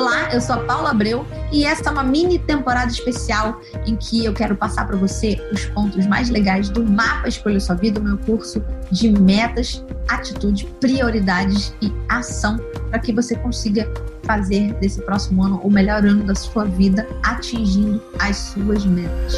Olá, eu sou a Paula Abreu e esta é uma mini temporada especial em que eu quero passar para você os pontos mais legais do Mapa Escolha Sua Vida, o meu curso de metas, atitude, prioridades e ação para que você consiga fazer desse próximo ano o melhor ano da sua vida, atingindo as suas metas.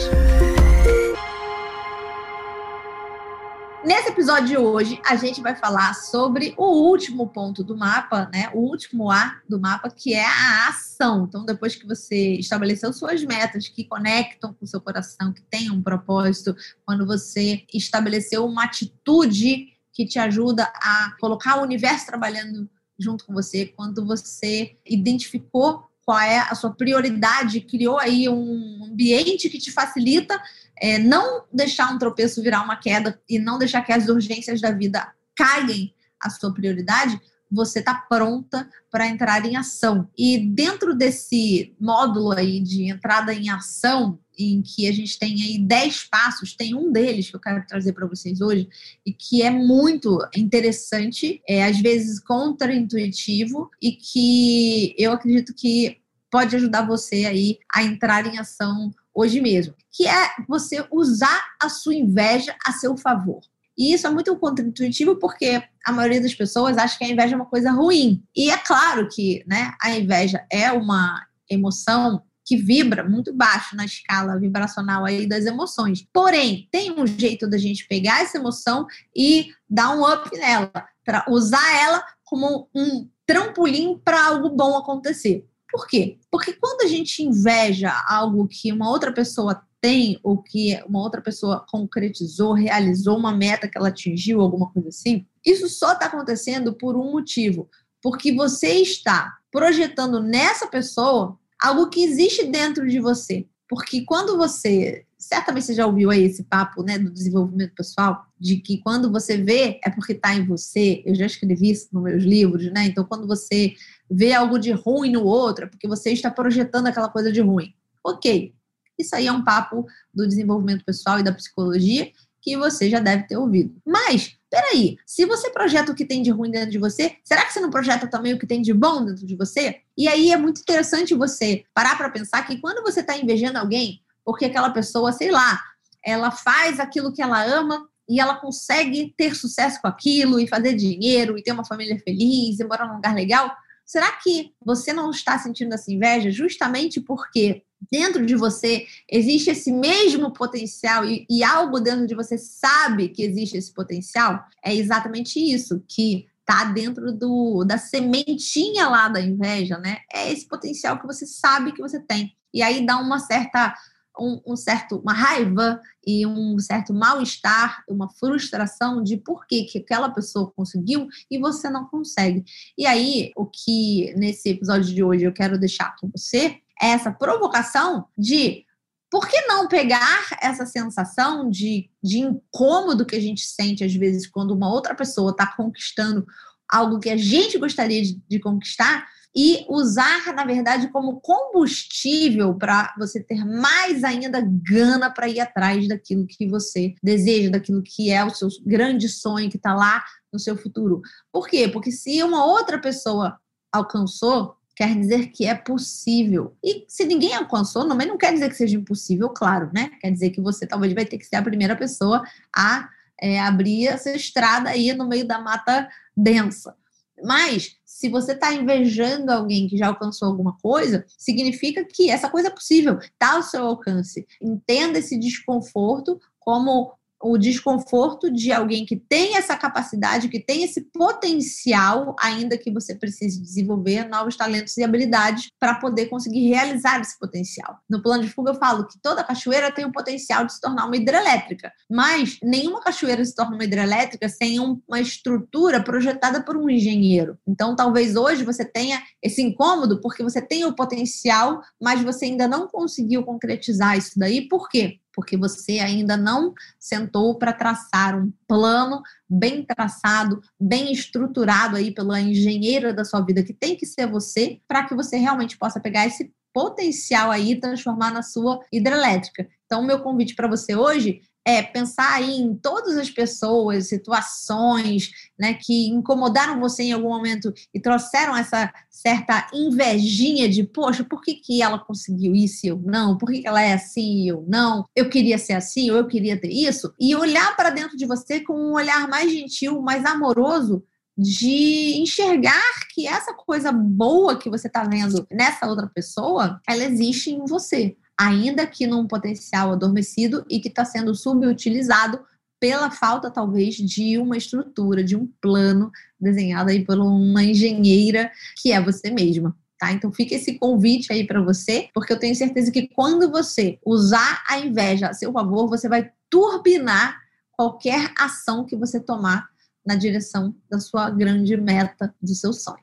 Episódio de hoje, a gente vai falar sobre o último ponto do mapa, né? O último A do mapa, que é a ação. Então, depois que você estabeleceu suas metas que conectam com o seu coração, que tem um propósito, quando você estabeleceu uma atitude que te ajuda a colocar o universo trabalhando junto com você, quando você identificou qual é a sua prioridade, criou aí um ambiente que te facilita é, não deixar um tropeço virar uma queda e não deixar que as urgências da vida caiguem a sua prioridade, você está pronta para entrar em ação. E dentro desse módulo aí de entrada em ação, em que a gente tem aí 10 passos, tem um deles que eu quero trazer para vocês hoje, e que é muito interessante, é às vezes contraintuitivo, e que eu acredito que pode ajudar você aí a entrar em ação hoje mesmo, que é você usar a sua inveja a seu favor. E isso é muito contraintuitivo porque a maioria das pessoas acha que a inveja é uma coisa ruim. E é claro que né, a inveja é uma emoção que vibra muito baixo na escala vibracional aí das emoções. Porém, tem um jeito da gente pegar essa emoção e dar um up nela, para usar ela como um trampolim para algo bom acontecer. Por quê? Porque quando a gente inveja algo que uma outra pessoa tem, ou que uma outra pessoa concretizou, realizou uma meta que ela atingiu, alguma coisa assim, isso só está acontecendo por um motivo. Porque você está projetando nessa pessoa algo que existe dentro de você. Porque quando você. Certamente você já ouviu aí esse papo né, do desenvolvimento pessoal, de que quando você vê é porque está em você. Eu já escrevi isso nos meus livros, né? Então, quando você vê algo de ruim no outro, é porque você está projetando aquela coisa de ruim. Ok, isso aí é um papo do desenvolvimento pessoal e da psicologia que você já deve ter ouvido. Mas, peraí, se você projeta o que tem de ruim dentro de você, será que você não projeta também o que tem de bom dentro de você? E aí é muito interessante você parar para pensar que quando você está invejando alguém, porque aquela pessoa, sei lá, ela faz aquilo que ela ama e ela consegue ter sucesso com aquilo e fazer dinheiro e ter uma família feliz e morar num lugar legal, Será que você não está sentindo essa inveja justamente porque dentro de você existe esse mesmo potencial e, e algo dentro de você sabe que existe esse potencial? É exatamente isso que tá dentro do, da sementinha lá da inveja, né? É esse potencial que você sabe que você tem. E aí dá uma certa um, um, certo, uma raiva e um certo mal-estar, uma frustração de por que, que aquela pessoa conseguiu e você não consegue. E aí, o que nesse episódio de hoje eu quero deixar com você essa provocação de por que não pegar essa sensação de, de incômodo que a gente sente às vezes quando uma outra pessoa está conquistando algo que a gente gostaria de, de conquistar e usar, na verdade, como combustível para você ter mais ainda gana para ir atrás daquilo que você deseja, daquilo que é o seu grande sonho que está lá no seu futuro. Por quê? Porque se uma outra pessoa alcançou, quer dizer que é possível. E se ninguém alcançou, também não quer dizer que seja impossível, claro, né? Quer dizer que você talvez vai ter que ser a primeira pessoa a é, abrir essa estrada aí no meio da mata densa. Mas, se você está invejando alguém que já alcançou alguma coisa, significa que essa coisa é possível, está ao seu alcance. Entenda esse desconforto como o desconforto de alguém que tem essa capacidade, que tem esse potencial, ainda que você precise desenvolver novos talentos e habilidades para poder conseguir realizar esse potencial. No plano de fuga, eu falo que toda cachoeira tem o potencial de se tornar uma hidrelétrica, mas nenhuma cachoeira se torna uma hidrelétrica sem uma estrutura projetada por um engenheiro. Então, talvez hoje você tenha esse incômodo porque você tem o potencial, mas você ainda não conseguiu concretizar isso daí. Por quê? Porque você ainda não sentou para traçar um plano bem traçado, bem estruturado aí pela engenheira da sua vida, que tem que ser você, para que você realmente possa pegar esse potencial aí e transformar na sua hidrelétrica. Então, o meu convite para você hoje é pensar em todas as pessoas, situações, né, que incomodaram você em algum momento e trouxeram essa certa invejinha de, poxa, por que, que ela conseguiu isso e eu não? Por que, que ela é assim e eu não? Eu queria ser assim ou eu queria ter isso? E olhar para dentro de você com um olhar mais gentil, mais amoroso, de enxergar que essa coisa boa que você está vendo nessa outra pessoa, ela existe em você ainda que num potencial adormecido e que está sendo subutilizado pela falta, talvez, de uma estrutura, de um plano desenhado aí por uma engenheira que é você mesma. Tá? Então fica esse convite aí para você, porque eu tenho certeza que quando você usar a inveja a seu favor, você vai turbinar qualquer ação que você tomar na direção da sua grande meta, do seu sonho.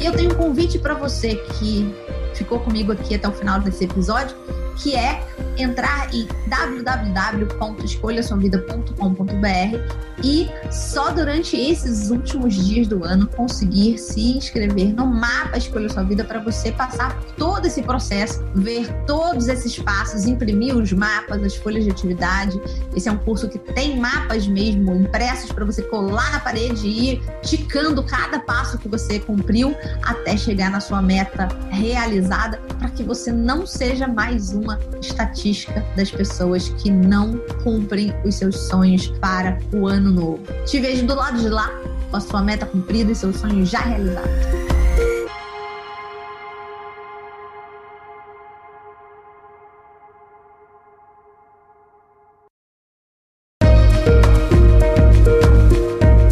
E eu tenho um convite para você que ficou comigo aqui até o final desse episódio, que é entrar em www.escolhasuavida.com.br e só durante esses últimos dias do ano conseguir se inscrever no mapa Escolha Sua Vida para você passar por todo esse processo, ver todos esses passos, imprimir os mapas, as folhas de atividade. Esse é um curso que tem mapas mesmo impressos para você colar na parede e ir ticando cada passo que você cumpriu até chegar na sua meta realizada, que você não seja mais uma estatística das pessoas que não cumprem os seus sonhos para o ano novo. Te vejo do lado de lá, com a sua meta cumprida e seu sonho já realizado.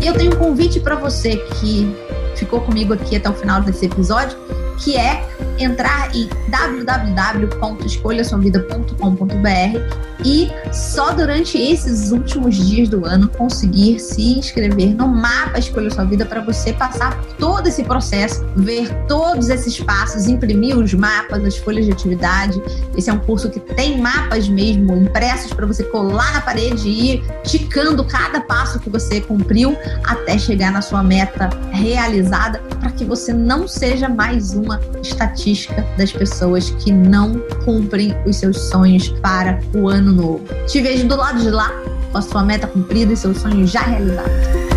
E eu tenho um convite para você que ficou comigo aqui até o final desse episódio, que é entrar em www.escolhasuavida.com.br e só durante esses últimos dias do ano conseguir se inscrever no mapa Escolha Sua Vida para você passar por todo esse processo, ver todos esses passos, imprimir os mapas, as folhas de atividade. Esse é um curso que tem mapas mesmo impressos para você colar na parede e ir ticando cada passo que você cumpriu até chegar na sua meta realizada, para que você não seja mais uma estatística das pessoas que não cumprem os seus sonhos para o ano novo. Te vejo do lado de lá, com a sua meta cumprida e seu sonho já realizado.